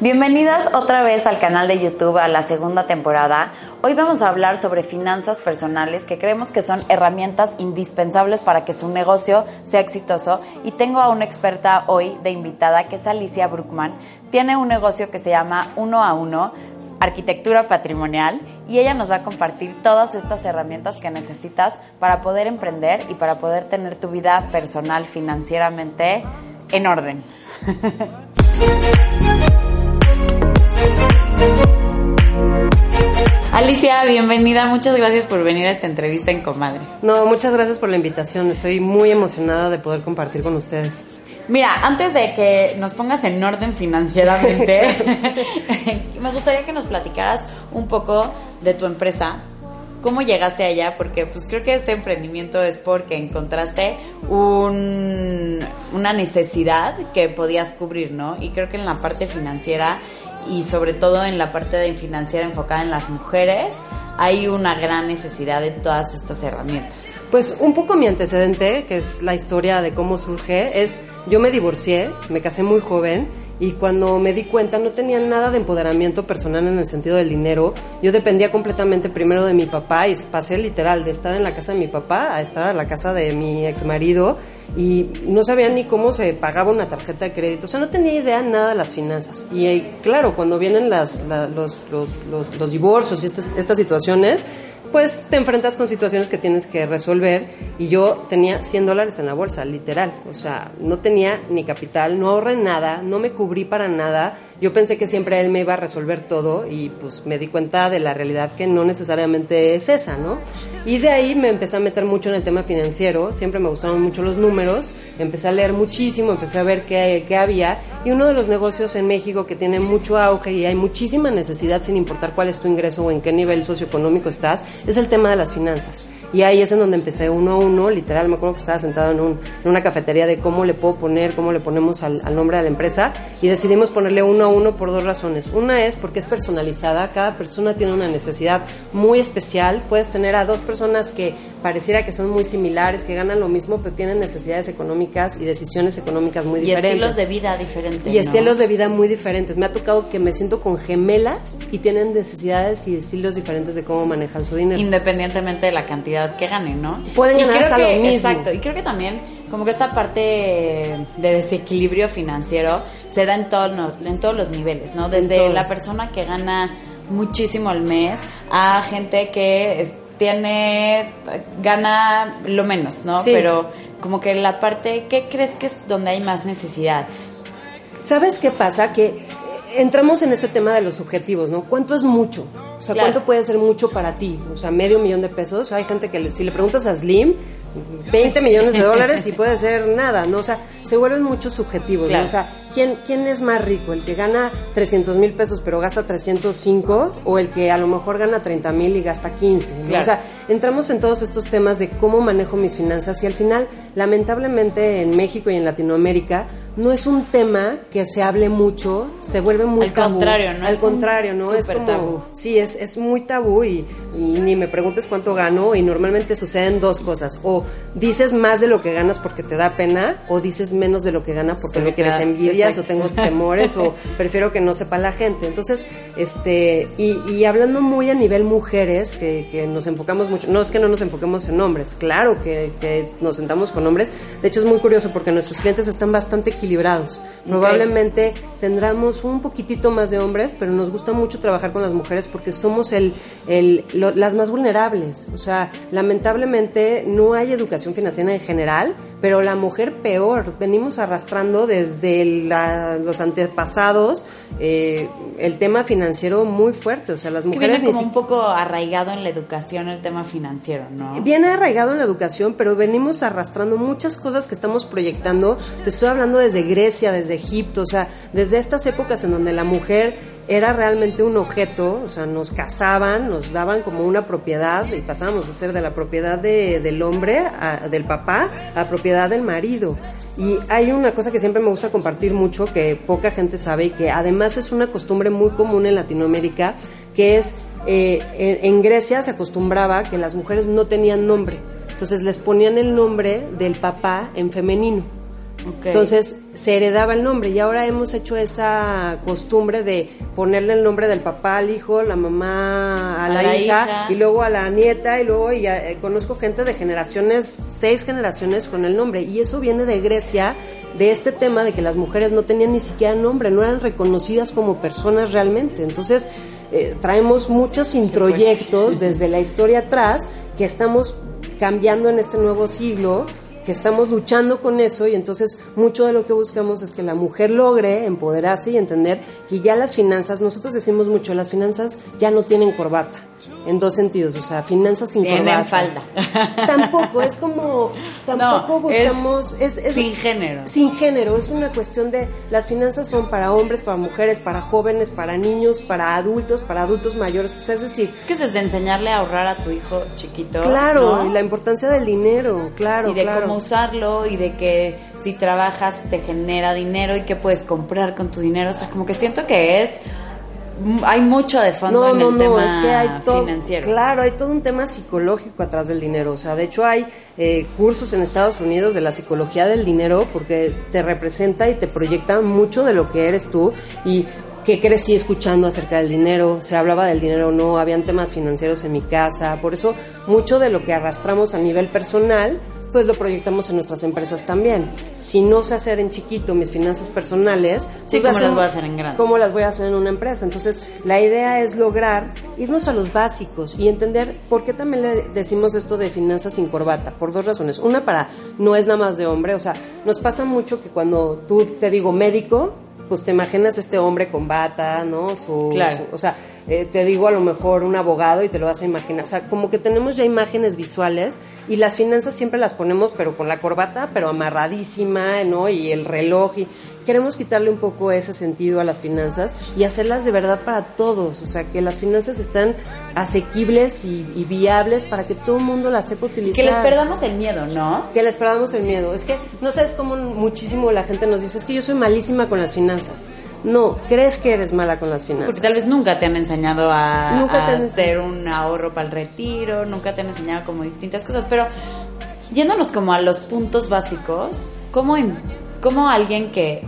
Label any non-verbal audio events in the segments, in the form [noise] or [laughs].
Bienvenidas otra vez al canal de YouTube a la segunda temporada. Hoy vamos a hablar sobre finanzas personales que creemos que son herramientas indispensables para que su negocio sea exitoso y tengo a una experta hoy de invitada que es Alicia Bruckman. Tiene un negocio que se llama Uno a Uno, Arquitectura Patrimonial y ella nos va a compartir todas estas herramientas que necesitas para poder emprender y para poder tener tu vida personal financieramente en orden. [laughs] Alicia, bienvenida. Muchas gracias por venir a esta entrevista en Comadre. No, muchas gracias por la invitación. Estoy muy emocionada de poder compartir con ustedes. Mira, antes de que nos pongas en orden financieramente, [laughs] [laughs] me gustaría que nos platicaras un poco de tu empresa, ¿Cómo llegaste allá? Porque pues creo que este emprendimiento es porque encontraste un, una necesidad que podías cubrir, ¿no? Y creo que en la parte financiera y sobre todo en la parte de financiera enfocada en las mujeres hay una gran necesidad de todas estas herramientas. Pues un poco mi antecedente, que es la historia de cómo surge, es yo me divorcié, me casé muy joven y cuando me di cuenta no tenía nada de empoderamiento personal en el sentido del dinero. Yo dependía completamente primero de mi papá y pasé literal de estar en la casa de mi papá a estar en la casa de mi ex marido y no sabía ni cómo se pagaba una tarjeta de crédito. O sea, no tenía idea nada de las finanzas. Y eh, claro, cuando vienen los, los, los, los, divorcios y estas, estas situaciones, pues te enfrentas con situaciones que tienes que resolver y yo tenía 100 dólares en la bolsa, literal, o sea, no tenía ni capital, no ahorré nada, no me cubrí para nada yo pensé que siempre él me iba a resolver todo y pues me di cuenta de la realidad que no necesariamente es esa, ¿no? Y de ahí me empecé a meter mucho en el tema financiero, siempre me gustaron mucho los números, empecé a leer muchísimo, empecé a ver qué, qué había y uno de los negocios en México que tiene mucho auge y hay muchísima necesidad sin importar cuál es tu ingreso o en qué nivel socioeconómico estás, es el tema de las finanzas. Y ahí es en donde empecé uno a uno, literal, me acuerdo que estaba sentado en, un, en una cafetería de cómo le puedo poner, cómo le ponemos al, al nombre de la empresa y decidimos ponerle uno a uno por dos razones. Una es porque es personalizada, cada persona tiene una necesidad muy especial. Puedes tener a dos personas que pareciera que son muy similares, que ganan lo mismo, pero tienen necesidades económicas y decisiones económicas muy diferentes. Y estilos de vida diferentes. Y estilos de vida muy diferentes. Me ha tocado que me siento con gemelas y tienen necesidades y estilos diferentes de cómo manejan su dinero. Independientemente de la cantidad que ganen, ¿no? Pueden ganar hasta lo mismo. Exacto. Y creo que también como que esta parte de desequilibrio financiero se da en, todo, en todos los niveles, ¿no? Desde la persona que gana muchísimo al mes a gente que tiene, gana lo menos, ¿no? Pero como que la parte, ¿qué crees que es donde hay más necesidad? ¿Sabes qué pasa? Que entramos en este tema de los objetivos, ¿no? ¿Cuánto es mucho? O sea, ¿cuánto puede ser mucho para ti? O sea, medio millón de pesos. Hay gente que si le preguntas a Slim, 20 millones de dólares y puede ser nada, ¿no? O sea, se vuelven muchos subjetivos, ¿no? O sea, ¿quién, ¿quién es más rico? ¿El que gana 300 mil pesos pero gasta 305 o el que a lo mejor gana 30 mil y gasta 15? O sea, entramos en todos estos temas de cómo manejo mis finanzas y al final, lamentablemente en México y en Latinoamérica, no es un tema que se hable mucho, se vuelve muy Al tabú. contrario, ¿no? Al Es contrario, ¿no? Es como, tabú. sí, es, es muy tabú y, y ni me preguntes cuánto gano y normalmente suceden dos cosas. O dices más de lo que ganas porque te da pena o dices menos de lo que gana porque Sí, me quieres claro, envidias o tengo [laughs] temores o prefiero que no sepa la gente. Entonces, este, y, y hablando muy a nivel mujeres, que, que nos enfocamos mucho, no es que no nos enfoquemos en hombres, claro que, que nos sentamos con hombres, de hecho es muy curioso porque nuestros clientes están bastante equilibrados. Probablemente tendremos un poquitito más de hombres, pero nos gusta mucho trabajar con las mujeres porque somos el, el, lo- las más vulnerables. O sea, lamentablemente no hay educación financiera en general, pero la mujer peor. Venimos arrastrando desde los antepasados eh, el tema financiero muy fuerte. O sea, las mujeres. Que viene como un poco arraigado en la educación el tema financiero, ¿no? Viene arraigado en la educación, pero venimos arrastrando muchas cosas que estamos proyectando. Te estoy hablando desde Grecia, desde Egipto, o sea, desde estas épocas en donde la mujer era realmente un objeto, o sea, nos casaban, nos daban como una propiedad y pasábamos a ser de la propiedad de, del hombre, del papá, a propiedad del marido. Y hay una cosa que siempre me gusta compartir mucho, que poca gente sabe y que además es una costumbre muy común en Latinoamérica, que es, eh, en Grecia se acostumbraba que las mujeres no tenían nombre, entonces les ponían el nombre del papá en femenino. Entonces se heredaba el nombre y ahora hemos hecho esa costumbre de ponerle el nombre del papá al hijo, la mamá a, la, hija, y luego a la nieta y luego ya, eh, conozco gente de generaciones, seis generaciones con el nombre. Y eso viene de Grecia, de este tema de que las mujeres no tenían ni siquiera nombre, no eran reconocidas como personas realmente. Entonces eh, traemos muchos introyectos desde la historia atrás que estamos cambiando en este nuevo siglo que estamos luchando con eso y entonces mucho de lo que buscamos es que la mujer logre empoderarse y entender que ya las finanzas, nosotros decimos mucho, las finanzas ya no tienen corbata, en dos sentidos, o sea, finanzas sin Tienen falda. [laughs] Tampoco, es como, tampoco buscamos, es, sin género. Sin género, es una cuestión de, las finanzas son para hombres, para mujeres, para jóvenes, para niños, para adultos, para adultos mayores, o sea, es decir... Es que es desde enseñarle a ahorrar a tu hijo chiquito. Claro, y la importancia del dinero, claro, Y de cómo usarlo y de que si trabajas te genera dinero y que puedes comprar con tu dinero, o sea, como que siento que es hay mucho de fondo en el tema es que hay todo, financiero. Claro, hay todo un tema psicológico atrás del dinero. O sea, de hecho hay eh, cursos en Estados Unidos de la psicología del dinero porque te representa y te proyecta mucho de lo que eres tú y que crecí escuchando acerca del dinero, se hablaba del dinero o no, habían temas financieros en mi casa, por eso mucho de lo que arrastramos a nivel personal pues lo proyectamos en nuestras empresas también. Si no sé hacer en chiquito mis finanzas personales, sí, pues ¿cómo las voy a hacer en grande? ¿Cómo las voy a hacer en una empresa? Entonces, la idea es lograr irnos a los básicos y entender por qué también le decimos esto de finanzas sin corbata, por dos razones. Una, para no es nada más de hombre, o sea, nos pasa mucho que cuando tú te digo médico, pues te imaginas este hombre con bata, ¿no? Su, claro. o sea, eh, te digo a lo mejor un abogado y te lo vas a imaginar. O sea, como que tenemos ya imágenes visuales y las finanzas siempre las ponemos, pero con la corbata, pero amarradísima, ¿no? Y el reloj y queremos quitarle un poco ese sentido a las finanzas y hacerlas de verdad para todos. O sea, que las finanzas están asequibles y, viables para que todo el mundo las sepa utilizar. Que les perdamos el miedo, ¿no? Que les perdamos el miedo. Es que no sabes cómo muchísimo la gente nos dice, es que yo soy malísima con las finanzas. No, crees que eres mala con las finanzas. Porque tal vez nunca te han enseñado a, hacer un ahorro para el retiro, nunca te han enseñado como distintas cosas, pero yéndonos como a los puntos básicos, ¿cómo, cómo alguien que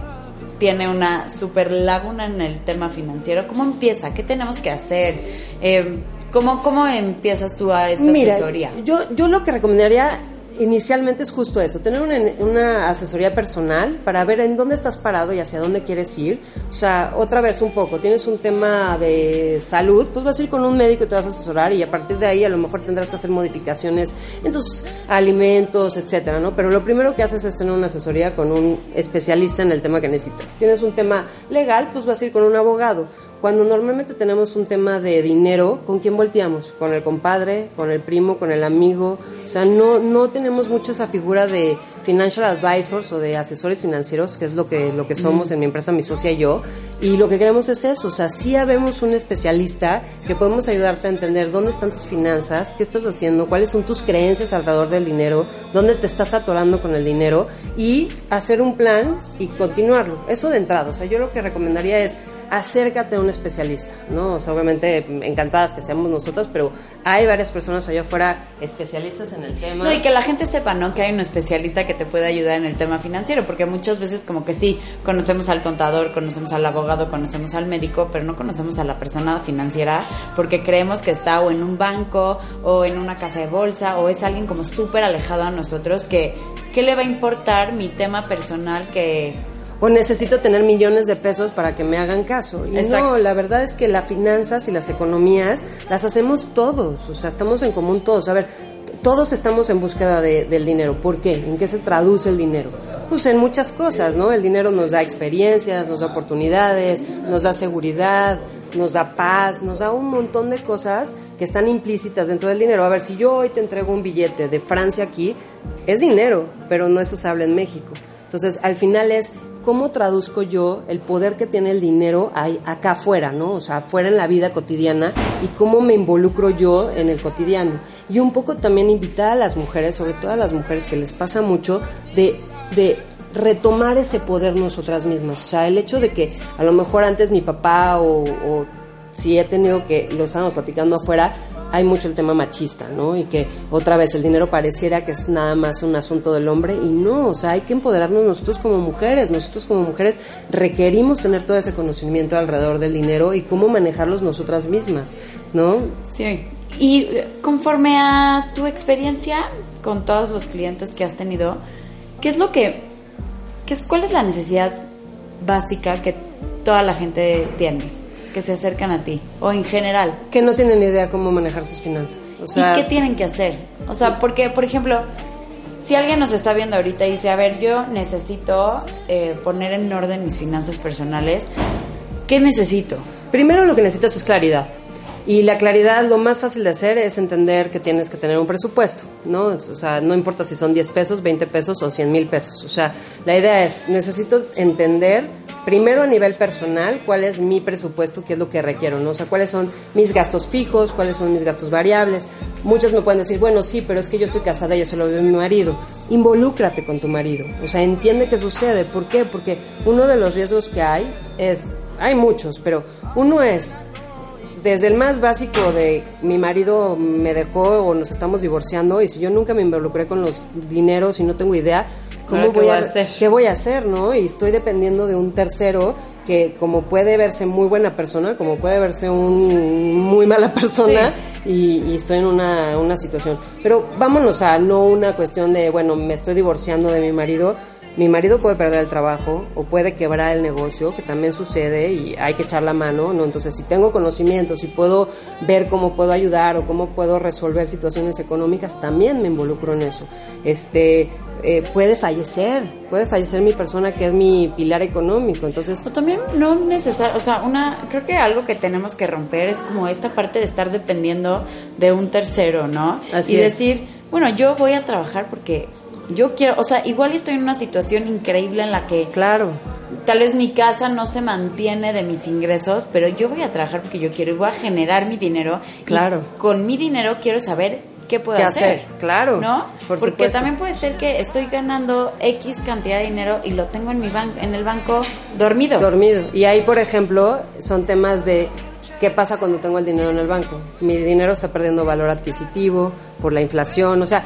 tiene una super laguna en el tema financiero, ¿cómo empieza? ¿Qué tenemos que hacer? Eh, ¿cómo, ¿Cómo empiezas tú a esta Mira, asesoría? Yo, yo lo que recomendaría inicialmente es justo eso, tener una, asesoría personal para ver en dónde estás parado y hacia dónde quieres ir. O sea, otra vez un poco, tienes un tema de salud, pues vas a ir con un médico y te vas a asesorar y a partir de ahí a lo mejor tendrás que hacer modificaciones en tus alimentos, etcétera, ¿no? Pero lo primero que haces es tener una asesoría con un especialista en el tema que necesitas. Tienes un tema legal, pues vas a ir con un abogado cuando normalmente tenemos un tema de dinero, ¿con quién volteamos? ¿Con el compadre? ¿Con el primo? ¿Con el amigo? O sea, no, no tenemos mucho esa figura de financial advisors o de asesores financieros, que es lo que, lo que somos en mi empresa, mi socia y yo. Y lo que queremos es eso, o sea, sí habemos un especialista que podemos ayudarte a entender dónde están tus finanzas, qué estás haciendo, cuáles son tus creencias alrededor del dinero, dónde te estás atorando con el dinero y hacer un plan y continuarlo. Eso de entrada, o sea, yo lo que recomendaría es acércate a un especialista, ¿no? O sea, obviamente encantadas que seamos nosotras, pero hay varias personas allá afuera especialistas en el tema. No, y que la gente sepa, ¿no? Que hay un especialista que te puede ayudar en el tema financiero, porque muchas veces como que sí, conocemos al contador, conocemos al abogado, conocemos al médico, pero no conocemos a la persona financiera porque creemos que está o en un banco o en una casa de bolsa o es alguien como súper alejado a nosotros que, ¿qué le va a importar mi tema personal que o necesito tener millones de pesos para que me hagan caso. Y no, la verdad es que las finanzas y las economías las hacemos todos, o sea, estamos en común todos. A ver, todos estamos en búsqueda del dinero. ¿Por qué? ¿En qué se traduce el dinero? Pues en muchas cosas, ¿no? El dinero nos da experiencias, nos da oportunidades, nos da seguridad, nos da paz, nos da un montón de cosas que están implícitas dentro del dinero. A ver, si yo hoy te entrego un billete de Francia aquí, es dinero, pero no es usable en México. Entonces, al final es cómo traduzco yo el poder que tiene el dinero acá afuera, ¿no? O sea, afuera en la vida cotidiana y cómo me involucro yo en el cotidiano. Y un poco también invitar a las mujeres, sobre todo a las mujeres que les pasa mucho, de, de retomar ese poder nosotras mismas. O sea, el hecho de que a lo mejor antes mi papá o, si he tenido que, lo estamos platicando afuera, hay mucho el tema machista, ¿no? Y que otra vez el dinero pareciera que es nada más un asunto del hombre y no, o sea, hay que empoderarnos nosotros como mujeres, nosotros como mujeres requerimos tener todo ese conocimiento alrededor del dinero y cómo manejarlos nosotras mismas, ¿no? Sí. Y eh, conforme a tu experiencia con todos los clientes que has tenido, ¿qué es lo que, qué es, cuál es la necesidad básica que toda la gente tiene? Que se acercan a ti o en general? Que no tienen idea cómo manejar sus finanzas. O sea, ¿Y qué tienen que hacer? O sea, porque, por ejemplo, si alguien nos está viendo ahorita y dice, a ver, yo necesito eh, poner en orden mis finanzas personales, ¿qué necesito? Primero lo que necesitas es claridad. Y la claridad, lo más fácil de hacer es entender que tienes que tener un presupuesto, ¿no? O sea, no importa si son 10 pesos, 20 pesos o 100 mil pesos. O sea, la idea es, necesito entender primero a nivel personal cuál es mi presupuesto, qué es lo que requiero, ¿no? O sea, cuáles son mis gastos fijos, cuáles son mis gastos variables. Muchas me pueden decir, bueno, sí, pero es que yo estoy casada y eso lo ve mi marido. Involúcrate con tu marido. O sea, entiende qué sucede. ¿Por qué? Porque uno de los riesgos que hay es, hay muchos, pero uno es desde el más básico de mi marido me dejó o nos estamos divorciando y si yo nunca me involucré con los dineros y no tengo idea, ¿cómo voy, a, hacer? ¿Qué voy a hacer, no? Y estoy dependiendo de un tercero que como puede verse muy buena persona, como puede verse un muy mala persona y, y, estoy en una, una situación. Pero vámonos a no una cuestión de, bueno, me estoy divorciando de mi marido, mi marido puede perder el trabajo o puede quebrar el negocio, que también sucede y hay que echar la mano, ¿no? Entonces, si tengo conocimientos, si puedo ver cómo puedo ayudar o cómo puedo resolver situaciones económicas, también me involucro en eso. Este, eh, puede fallecer, puede fallecer mi persona que es mi pilar económico, entonces... O también no necesario, o sea, una, creo que algo que tenemos que romper es como esta parte de estar dependiendo de un tercero, ¿no? Así y decir, bueno, yo voy a trabajar porque yo quiero, o sea, igual estoy en una situación increíble en la que... Claro. Tal vez mi casa no se mantiene de mis ingresos, pero yo voy a trabajar porque yo quiero y voy a generar mi dinero. Claro. con mi dinero quiero saber qué puedo hacer? Claro. ¿No? porque también puede ser que estoy ganando X cantidad de dinero y lo tengo en mi ban en el banco dormido. Dormido. Y ahí, por ejemplo, son temas de ¿Qué pasa cuando tengo el dinero en el banco? Mi dinero está perdiendo valor adquisitivo por la inflación, o sea,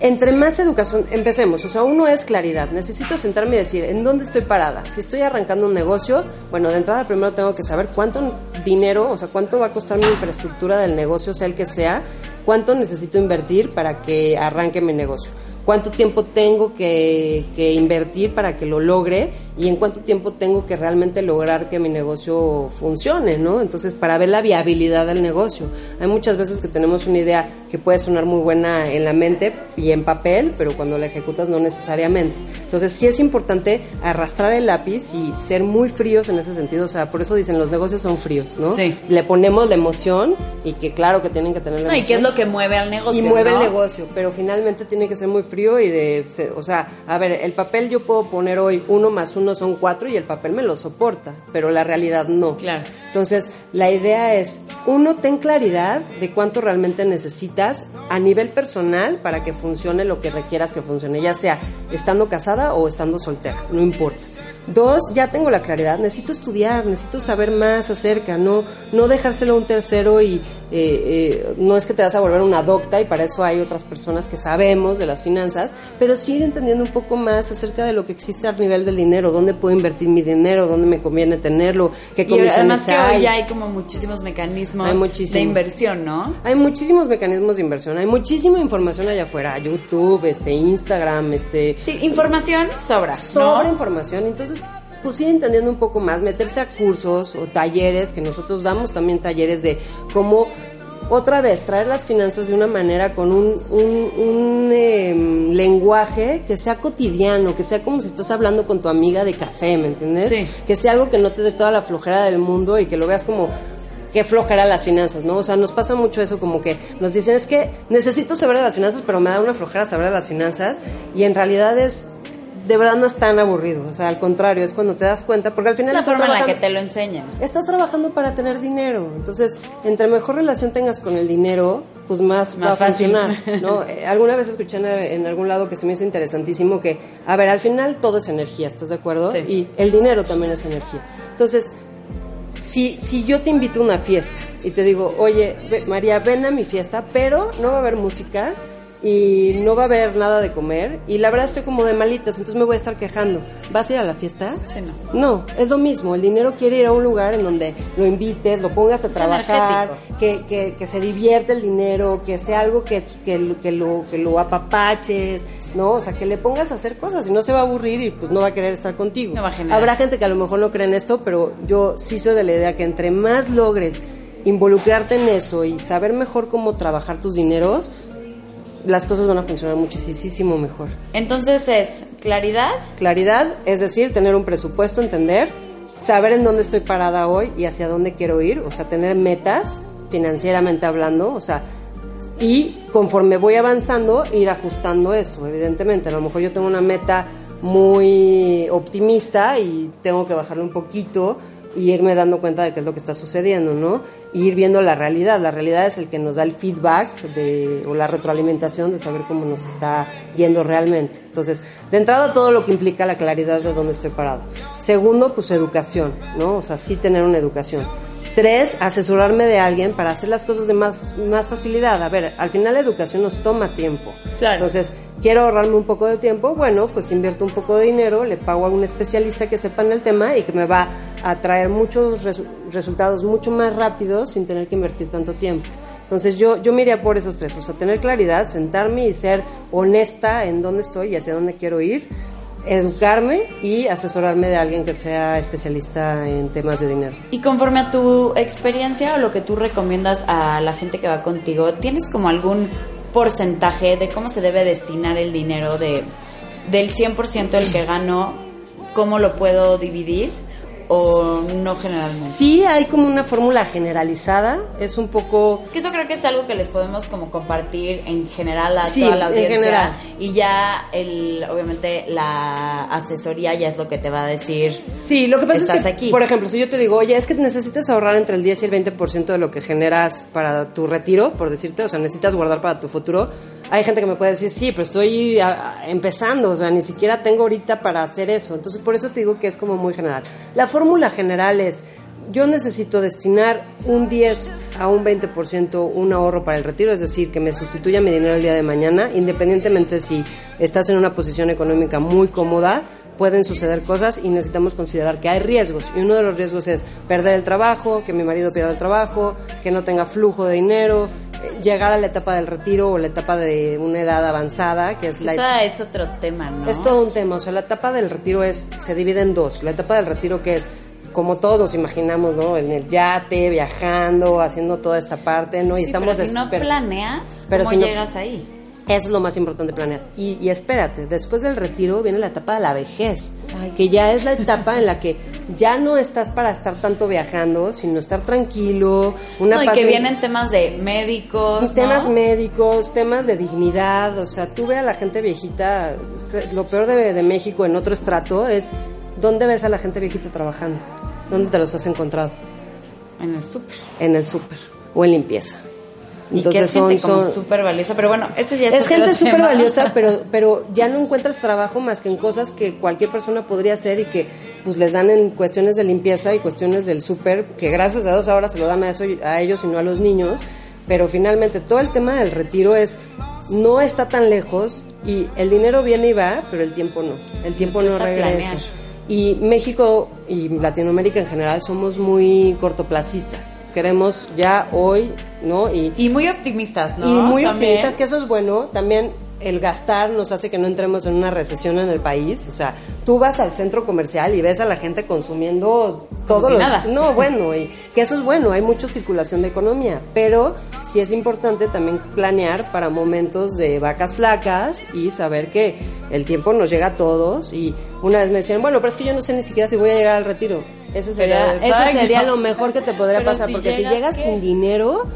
entre más educación, empecemos, o sea, uno es claridad, necesito sentarme y decir, ¿en dónde estoy parada? Si estoy arrancando un negocio, bueno, de entrada primero tengo que saber cuánto dinero, o sea, cuánto va a costar mi infraestructura del negocio, sea el que sea, cuánto necesito invertir para que arranque mi negocio, cuánto tiempo tengo que, que invertir para que lo logre y en cuánto tiempo tengo que realmente lograr que mi negocio funcione, ¿no? Entonces, para ver la viabilidad del negocio. Hay muchas veces que tenemos una idea que puede sonar muy buena en la mente y en papel, pero cuando la ejecutas no necesariamente. Entonces, sí es importante arrastrar el lápiz y ser muy fríos en ese sentido. O sea, por eso dicen los negocios son fríos, ¿no? Sí. Le ponemos la emoción y que claro que tienen que tener la no, ¿Y qué es lo que mueve al negocio? Y mueve el negocio, pero finalmente tiene que ser muy frío y de, o sea, a ver, el papel yo puedo poner hoy uno más uno son cuatro y el papel me lo soporta, pero la realidad no. Claro. Entonces, la idea es, uno, ten claridad de cuánto realmente necesitas a nivel personal para que funcione lo que requieras que funcione, ya sea estando casada o estando soltera, no importa. Dos, ya tengo la claridad, necesito estudiar, necesito saber más acerca, no, no dejárselo a un tercero y eh, eh, no es que te vas a volver una docta y para eso hay otras personas que sabemos de las finanzas, pero sí entendiendo un poco más acerca de lo que existe a nivel del dinero, dónde puedo invertir mi dinero, dónde me conviene tenerlo, qué comisiones y además que hoy ya hay como muchísimos mecanismos de inversión, ¿no? Hay muchísimos mecanismos de inversión, hay muchísima información allá afuera, YouTube, este, Instagram, este... Sí, información sobra, Sobra información, entonces pues ir entendiendo un poco más, meterse a cursos o talleres, que nosotros damos también talleres de cómo otra vez traer las finanzas de una manera con un, un, em, lenguaje que sea cotidiano, que sea como si estás hablando con tu amiga de café, ¿me entiendes? Sí. Que sea algo que no te dé toda la flojera del mundo y que lo veas como qué flojera las finanzas, ¿no? O sea, nos pasa mucho eso como que nos dicen, es que necesito saber de las finanzas, pero me da una flojera saber de las finanzas y en realidad es de verdad no es tan aburrido, o sea, al contrario, es cuando te das cuenta, porque al final... La forma en la que te lo enseñan. Estás trabajando para tener dinero, entonces, entre mejor relación tengas con el dinero, pues más, Más va a fácil. funcionar, ¿no? [laughs] Eh, alguna vez escuché en, en algún lado que se me hizo interesantísimo que, a ver, al final todo es energía, ¿estás de acuerdo? Sí. Y el dinero también es energía. Entonces, si, si yo te invito a una fiesta y te digo, oye, ve- María, ven a mi fiesta, pero no va a haber música y no va a haber nada de comer y la verdad estoy como de malitas, entonces me voy a estar quejando. ¿Vas a ir a la fiesta? Sí, no. No, es lo mismo. El dinero quiere ir a un lugar en donde lo invites, lo pongas a Es trabajar, que, que, que se divierte el dinero, que sea algo que, que, lo- que, lo, que lo apapaches, ¿no? O sea, que le pongas a hacer cosas y no se va a aburrir y pues no va a querer estar contigo. No va a generar. Habrá gente que a lo mejor no cree en esto, pero yo sí soy de la idea que entre más logres involucrarte en eso y saber mejor cómo trabajar tus dineros, las cosas van a funcionar muchísimo mejor. Entonces es claridad, Claridad, es decir, tener un presupuesto, entender, saber en dónde estoy parada hoy y hacia dónde quiero ir, o sea, tener metas financieramente hablando, o sea, y conforme voy avanzando, ir ajustando eso, evidentemente. A lo mejor yo tengo una meta muy optimista y tengo que bajarle un poquito y irme dando cuenta de qué es lo que está sucediendo, ¿no? Y ir viendo la realidad. La realidad es el que nos da el feedback o la retroalimentación de saber cómo nos está yendo realmente. Entonces, de entrada todo lo que implica la claridad de dónde estoy parado. Segundo, pues educación, ¿no? O sea, sí tener una educación. Tres, asesorarme de alguien para hacer las cosas de más, más facilidad. A ver, al final la educación nos toma tiempo. Claro. Entonces, quiero ahorrarme un poco de tiempo, bueno, pues invierto un poco de dinero, le pago a un especialista que sepa en el tema y que me va a traer muchos resu- resultados mucho más rápidos sin tener que invertir tanto tiempo. Entonces yo, yo me iría por esos tres, o sea, tener claridad, sentarme y ser honesta en dónde estoy y hacia dónde quiero ir, educarme y asesorarme de alguien que sea especialista en temas de dinero. Y conforme a tu experiencia o lo que tú recomiendas a la gente que va contigo, ¿tienes como algún porcentaje de cómo se debe destinar el dinero de del 100% del que gano? ¿Cómo lo puedo dividir? ¿O no generalmente? Sí hay como una fórmula generalizada, es un poco... Que eso creo que es algo que les podemos como compartir en general a Sí, toda la en audiencia. general. Y ya, el, obviamente, la asesoría ya es lo que te va a decir. Sí, lo que pasa Estás es que, aquí. por ejemplo, si yo te digo, oye, es que necesitas ahorrar entre el 10 y el 20% de lo que generas para tu retiro, por decirte, o sea, necesitas guardar para tu futuro, hay gente que me puede decir, sí, pero estoy a- a- empezando, o sea, ni siquiera tengo ahorita para hacer eso. Entonces, por eso te digo que es como muy general. La fórmula general es, yo necesito destinar un 10 a un 20% un ahorro para el retiro, es decir, que me sustituya mi dinero el día de mañana, independientemente si estás en una posición económica muy cómoda, pueden suceder cosas y necesitamos considerar que hay riesgos. Y uno de los riesgos es perder el trabajo, que mi marido pierda el trabajo, que no tenga flujo de dinero, llegar a la etapa del retiro o la etapa de una edad avanzada, que es la Esa es otro tema, ¿no? es todo un tema, o sea, la etapa del retiro es se divide en dos. La etapa del retiro que es como todos nos imaginamos, ¿no? En el yate, viajando, haciendo toda esta parte, ¿no? y estamos pero si no planeas, Pero ¿cómo si no- llegas ahí? Eso es lo más importante planear. Y, y espérate, después del retiro viene la etapa de la vejez, Ay. que ya es la etapa en la que ya no estás para estar tanto viajando, sino estar tranquilo, una No, y que vienen temas de médicos, ¿no? temas médicos, temas de dignidad, o sea, tú ve a la gente viejita, lo peor de, de México en otro estrato es, ¿dónde ves a la gente viejita trabajando? ¿Dónde te los has encontrado? En el súper. En el súper o en limpieza. Y que es gente como súper valiosa, pero bueno, ese ya es, es gente súper valiosa, [laughs] pero, pero ya no encuentras trabajo más que en cosas que cualquier persona podría hacer y que pues les dan en cuestiones de limpieza y cuestiones del súper, que gracias a Dios ahora se lo dan a, eso, a ellos y no a los niños, pero finalmente todo el tema del retiro es, no está tan lejos y el dinero viene y va, pero el tiempo no, el tiempo no regresa. planear. Y México y Latinoamérica en general somos muy cortoplacistas. Queremos ya hoy, ¿no? Y, Y muy optimistas, ¿no? y muy También. optimistas, que eso es bueno. También el gastar nos hace que no entremos en una recesión en el país. O sea, tú vas al centro comercial y ves a la gente consumiendo todo lo nada. No, bueno, y que eso es bueno, hay mucha circulación de economía, pero sí es importante también planear para momentos de vacas flacas y saber que el tiempo nos llega a todos y una vez me decían, bueno, pero es que yo no sé ni siquiera si voy a llegar al retiro. Ese sería, eso sería lo mejor que te podría pasar, porque si llegas sin dinero,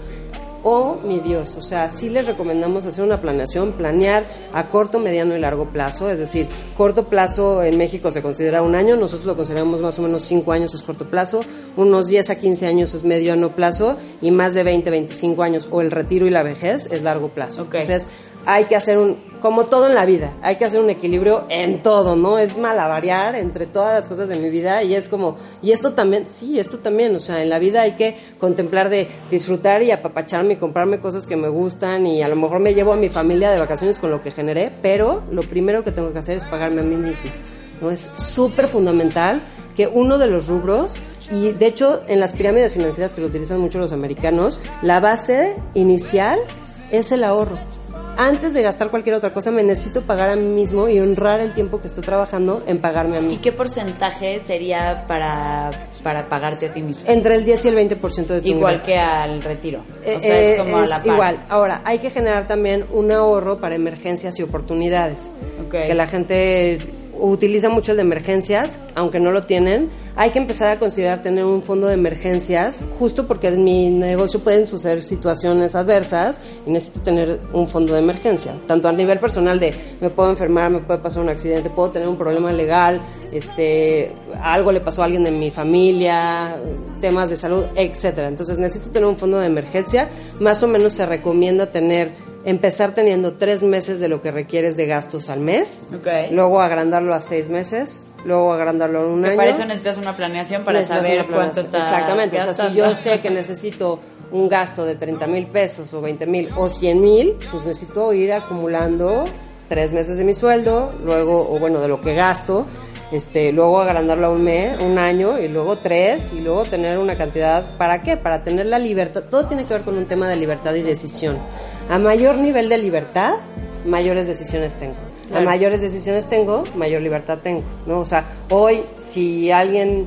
oh mi Dios, o sea, sí les recomendamos hacer una planeación, planear a corto, mediano y largo plazo, es decir, corto plazo en México se considera un año, nosotros lo consideramos más o menos cinco años es corto plazo, unos 10 a 15 años es mediano plazo y más de 20, 25 años o el retiro y la vejez es largo plazo. Entonces, hay que hacer un, como todo en la vida, hay que hacer un equilibrio en todo, ¿no? Es malavariar entre todas las cosas de mi vida y es como, y esto también, sí, esto también, o sea, en la vida hay que contemplar de disfrutar y apapacharme y comprarme cosas que me gustan y a lo mejor me llevo a mi familia de vacaciones con lo que generé, pero lo primero que tengo que hacer es pagarme a mí mismo, ¿no? Es súper fundamental que uno de los rubros y de hecho en las pirámides financieras que lo utilizan mucho los americanos, la base inicial es el ahorro antes de gastar cualquier otra cosa, me necesito pagar a mí mismo y honrar el tiempo que estoy trabajando en pagarme a mí. ¿Y qué porcentaje sería para, para pagarte a ti mismo? Entre el 10 y el 20% de tu Igual que al retiro. o sea, es eh, como a la par. Igual. Ahora, hay que generar también un ahorro para emergencias y oportunidades. Que la gente utiliza mucho el de emergencias, aunque no lo tienen, hay que empezar a considerar tener un fondo de emergencias, justo porque en mi negocio pueden suceder situaciones adversas y necesito tener un fondo de emergencia, tanto a nivel personal de me puedo enfermar, me puede pasar un accidente, puedo tener un problema legal, este, algo le pasó a alguien de mi familia, temas de salud, etcétera. Entonces necesito tener un fondo de emergencia, más o menos se recomienda tener empezar teniendo tres meses de lo que requieres de gastos al mes, luego agrandarlo a seis meses, luego agrandarlo a un año. Para eso necesitas una planeación para saber cuánto está Exactamente, o sea, si yo sé que necesito un gasto de 30 mil pesos o 20 mil o 100 mil, pues necesito ir acumulando tres meses de mi sueldo, luego, o bueno, de lo que gasto, este, luego agrandarlo a un mes, un año, y luego tres, y luego tener una cantidad, ¿para qué? Para tener la libertad, todo tiene que ver con un tema de libertad y decisión. A mayor nivel de libertad, mayores decisiones tengo. A mayores decisiones tengo, mayor libertad tengo, ¿no? O sea, hoy si alguien,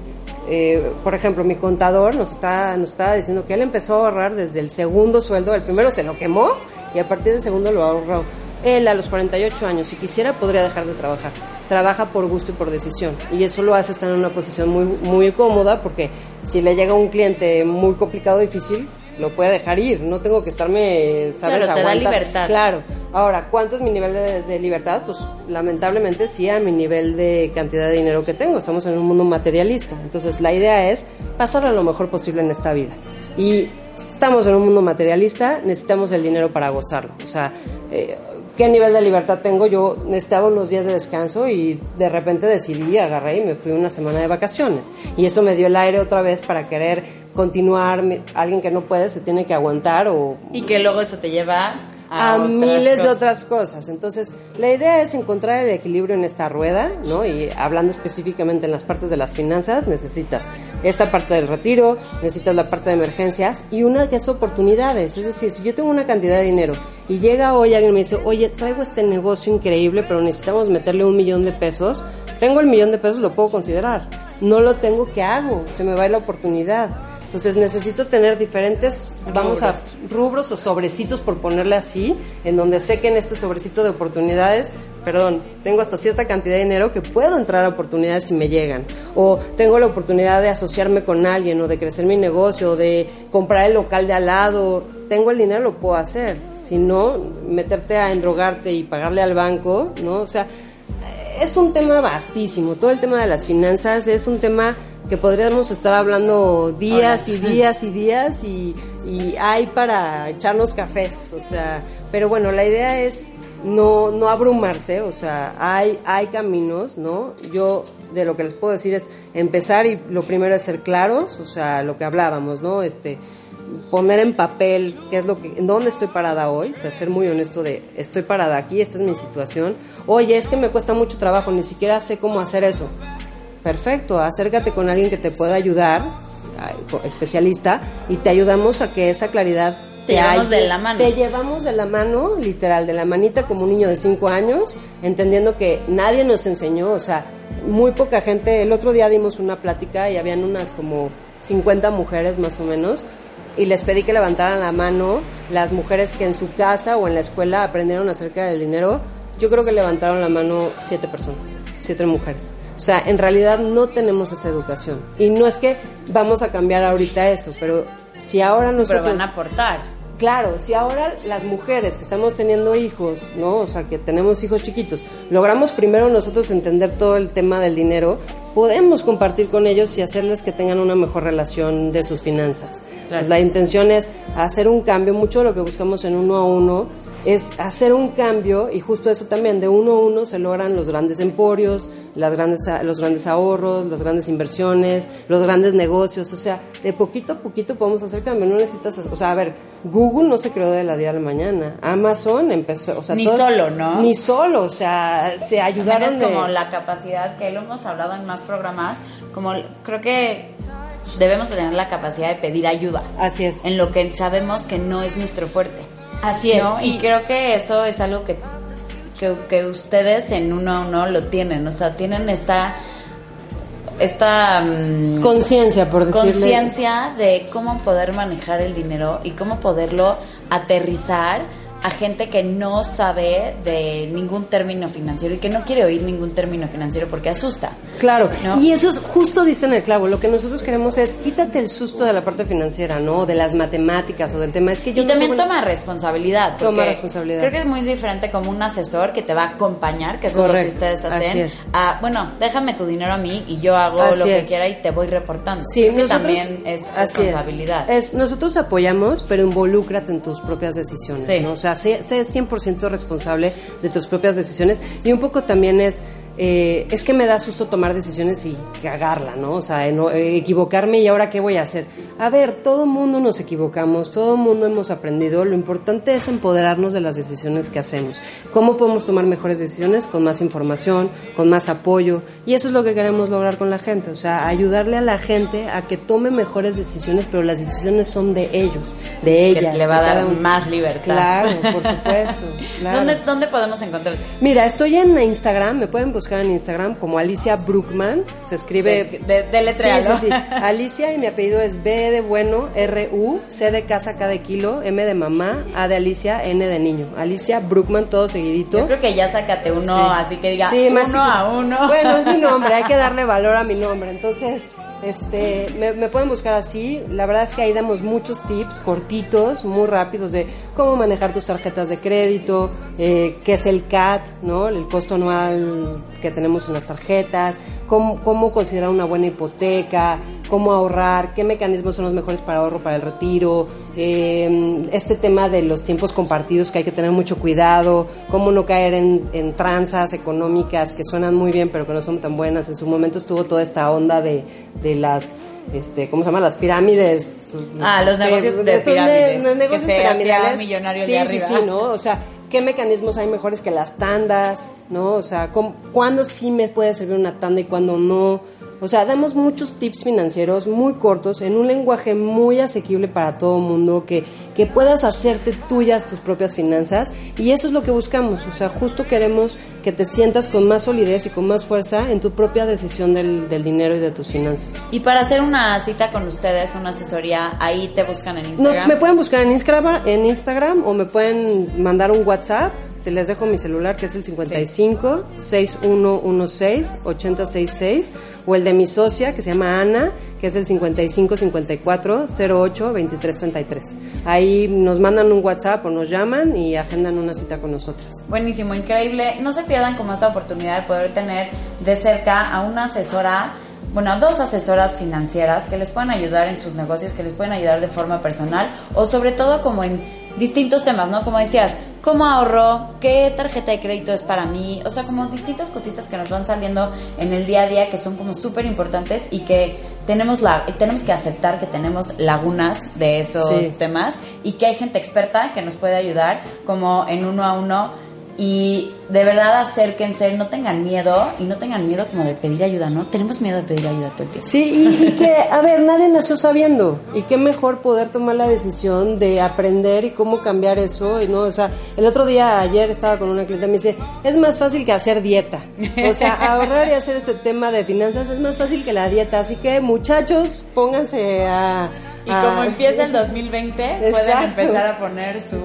eh, por ejemplo, mi contador nos está, nos está diciendo que él empezó a ahorrar desde el segundo sueldo, el primero se lo quemó y a partir del segundo lo ahorró. Él a los 48 años, si quisiera, podría dejar de trabajar. Trabaja por gusto y por decisión. Y eso lo hace estar en una posición muy, muy cómoda porque si le llega un cliente muy complicado, difícil, lo puede dejar ir, no tengo que estarme, ¿sabes? Claro, te da libertad. Claro. Ahora, ¿cuánto es mi nivel de, libertad? Pues lamentablemente sí a mi nivel de cantidad de dinero que tengo. Estamos en un mundo materialista. Entonces la idea es pasar a lo mejor posible en esta vida. Y estamos en un mundo materialista, necesitamos el dinero para gozarlo. O sea, eh, ¿qué nivel de libertad tengo? Yo necesitaba unos días de descanso y de repente decidí, agarré y me fui una semana de vacaciones. Y eso me dio el aire otra vez para querer continuar, alguien que no puede se tiene que aguantar o... Y que luego eso te lleva a, miles de otras cosas. Entonces, la idea es encontrar el equilibrio en esta rueda, ¿no? Y hablando específicamente en las partes de las finanzas, necesitas esta parte del retiro, necesitas la parte de emergencias y una que es oportunidades. Es decir, si yo tengo una cantidad de dinero y llega hoy alguien y me dice, oye, traigo este negocio increíble, pero necesitamos meterle un millón de pesos, tengo el millón de pesos, lo puedo considerar. No lo tengo, ¿qué hago? Se me va la oportunidad. Entonces necesito tener diferentes, vamos a rubros o sobrecitos por ponerle así, en donde sé que en este sobrecito de oportunidades, perdón, tengo hasta cierta cantidad de dinero que puedo entrar a oportunidades si me llegan. O tengo la oportunidad de asociarme con alguien o de crecer mi negocio o de comprar el local de al lado. Tengo el dinero, lo puedo hacer. Si no, meterte a endrogarte y pagarle al banco, ¿no? O sea, es un tema vastísimo. Todo el tema de las finanzas es un tema que podríamos estar hablando días y días y días [laughs] y, hay para echarnos cafés, o sea, pero bueno, la idea es no, no abrumarse, o sea, hay, hay caminos, ¿no? Yo de lo que les puedo decir es empezar y lo primero es ser claros, o sea, lo que hablábamos, ¿no? Este, poner en papel qué es lo que, en dónde estoy parada hoy, o sea, ser muy honesto de, estoy parada aquí, esta es mi situación, oye, es que me cuesta mucho trabajo, ni siquiera sé cómo hacer eso, perfecto, acércate con alguien que te pueda ayudar, especialista, y te ayudamos a que esa claridad Te llevamos de la mano. Te llevamos de la mano, literal, de la manita como un niño de 5 años, entendiendo que nadie nos enseñó, o sea, muy poca gente. El otro día dimos una plática y habían unas como 50 mujeres más o menos y les pedí que levantaran la mano las mujeres que en su casa o en la escuela aprendieron acerca del dinero. Yo creo que levantaron la mano siete personas, siete mujeres. O sea, en realidad no tenemos esa educación. Y no es que vamos a cambiar ahorita eso, pero si ahora nosotros... Pero van a aportar. Claro, si ahora las mujeres que estamos teniendo hijos, ¿no? O sea, que tenemos hijos chiquitos, logramos primero nosotros entender todo el tema del dinero, podemos compartir con ellos y hacerles que tengan una mejor relación de sus finanzas. La intención es hacer un cambio, mucho de lo que buscamos en uno a uno es hacer un cambio y justo eso también, de uno a uno se logran los grandes emporios, las grandes, los grandes ahorros, las grandes inversiones, los grandes negocios, o sea, de poquito a poquito podemos hacer cambio, no necesitas, o sea, a ver, Google no se creó de la día a la mañana, Amazon empezó, o sea, ni solo, ¿no? Ni solo, o sea, se ayudaron es como la capacidad que lo hemos hablado en más programas, como creo que debemos tener la capacidad de pedir ayuda. Así es. En lo que sabemos que no es nuestro fuerte. Así es. Y, creo que eso es algo que, que, ustedes en uno a uno lo tienen. O sea, tienen esta esta mm, conciencia por decirlo conciencia de cómo poder manejar el dinero y cómo poderlo aterrizar a gente que no sabe de ningún término financiero y que no quiere oír ningún término financiero porque asusta. Claro, y eso es justo dice en el clavo, lo que nosotros queremos es quítate el susto de la parte financiera, ¿no? De las matemáticas o del tema. Es que yo y también toma responsabilidad. Toma responsabilidad. Creo que es muy diferente como un asesor que te va a acompañar, que es lo que ustedes hacen, a, bueno, déjame tu dinero a mí y yo hago lo que quiera y te voy reportando. Sí, también es responsabilidad. Es. nosotros apoyamos, pero involúcrate en tus propias decisiones, ¿no? O sea, sé, sé 100% responsable de tus propias decisiones y un poco también es eh, es que me da susto tomar decisiones y cagarla, ¿no? O sea, eh, equivocarme y ahora qué voy a hacer. A ver, todo mundo nos equivocamos, todo mundo hemos aprendido. Lo importante es empoderarnos de las decisiones que hacemos. ¿Cómo podemos tomar mejores decisiones? Con más información, con más apoyo. Y eso es lo que queremos lograr con la gente. O sea, ayudarle a la gente a que tome mejores decisiones, pero las decisiones son de ellos, de ellas. Que le va a dar más libertad. Claro, por supuesto. [laughs] ¿Dónde, ¿Dónde podemos encontrarte? Mira, estoy en Instagram, me pueden buscar buscar en Instagram como Alicia Brookman. Se escribe. De, de, sí, sí, sí. [laughs] Alicia y mi apellido es B de bueno, R, U, C de casa, K de kilo, M de mamá, A de Alicia, N de niño. Alicia Brookman, todo seguidito. Yo creo que ya sácate uno, así que diga uno a uno. Bueno, es mi nombre, hay que darle valor a mi [laughs] nombre. Entonces. Este, me, pueden buscar así. La verdad es que ahí damos muchos tips cortitos, muy rápidos de cómo manejar tus tarjetas de crédito, eh, qué es el CAT, ¿no? El costo anual que tenemos en las tarjetas, cómo, cómo considerar una buena hipoteca, cómo ahorrar, qué mecanismos son los mejores para ahorro para el retiro, eh, este tema de los tiempos compartidos que hay que tener mucho cuidado, cómo no caer en, en tranzas económicas que suenan muy bien pero que no son tan buenas. En su momento estuvo toda esta onda de, de las este, ¿cómo se llama? Las pirámides. Ah, los negocios de, pirámides. negocios que piramidales. millonarios sí, de arriba. Sí, sí, ¿no? O sea, ¿qué mecanismos hay mejores que las tandas? ¿No? O sea, ¿cuándo sí me puede servir una tanda y cuándo no? O sea, damos muchos tips financieros muy cortos en un lenguaje muy asequible para todo el mundo, que, que puedas hacerte tuyas tus propias finanzas y eso es lo que buscamos. O sea, justo queremos que te sientas con más solidez y con más fuerza en tu propia decisión del, del dinero y de tus finanzas. Y para hacer una cita con ustedes, una asesoría, ahí te buscan en Instagram. me pueden buscar en Instagram, en Instagram o me pueden mandar un WhatsApp te les dejo mi celular que es el 55 6116 8066 o el de mi socia que se llama Ana que es el 55 54 08 23 33. Ahí nos mandan un WhatsApp o nos llaman y agendan una cita con nosotras. Buenísimo, increíble. No se pierdan como esta oportunidad de poder tener de cerca a una asesora bueno, a dos asesoras financieras que les puedan ayudar en sus negocios, que les pueden ayudar de forma personal o sobre todo como en distintos temas, ¿no? Como decías, cómo ahorro, qué tarjeta de crédito es para mí, o sea, como distintas cositas que nos van saliendo en el día a día que son como súper importantes y que tenemos, la, tenemos que aceptar que tenemos lagunas de esos temas y que hay gente experta que nos puede ayudar como en uno a uno y de verdad acérquense, no tengan miedo y no tengan miedo como de pedir ayuda, ¿no? Tenemos miedo de pedir ayuda todo el tiempo. Sí, y, que, a ver, nadie nació sabiendo y qué mejor poder tomar la decisión de aprender y cómo cambiar eso, y no, o sea, el otro día, ayer estaba con una clienta y me dice, es más fácil que hacer dieta, o sea, [laughs] ahorrar y hacer este tema de finanzas es más fácil que la dieta, así que muchachos, pónganse a... Y como empieza el 2020, pueden empezar a poner su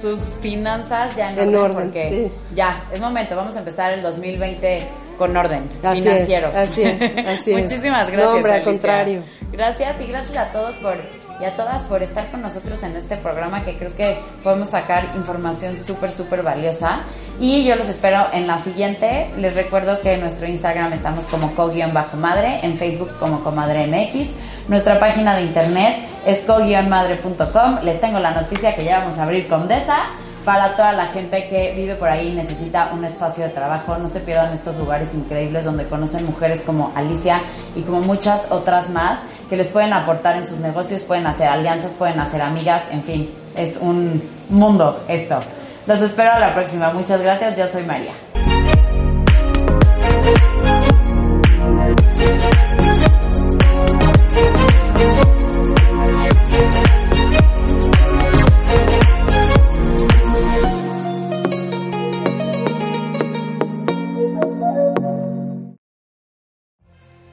sus finanzas ya en, orden, porque ya, es momento, vamos a empezar el 2020 con orden financiero. así es, [laughs] así es. Muchísimas gracias. No, hombre, al contrario. Gracias y gracias a todos por y a todas por estar con nosotros en este programa que creo que podemos sacar información súper, súper valiosa. Y yo los espero en la siguiente. Les recuerdo que en nuestro Instagram estamos como co-madre, en Facebook como comadre MX. Nuestra página de internet es co-madre.com. Les tengo la noticia que ya vamos a abrir Condesa para toda la gente que vive por ahí y necesita un espacio de trabajo. No se pierdan estos lugares increíbles donde conocen mujeres como Alicia y como muchas otras más que les pueden aportar en sus negocios, pueden hacer alianzas, pueden hacer amigas, en fin, es un mundo esto. Los espero a la próxima. Muchas gracias. Yo soy María.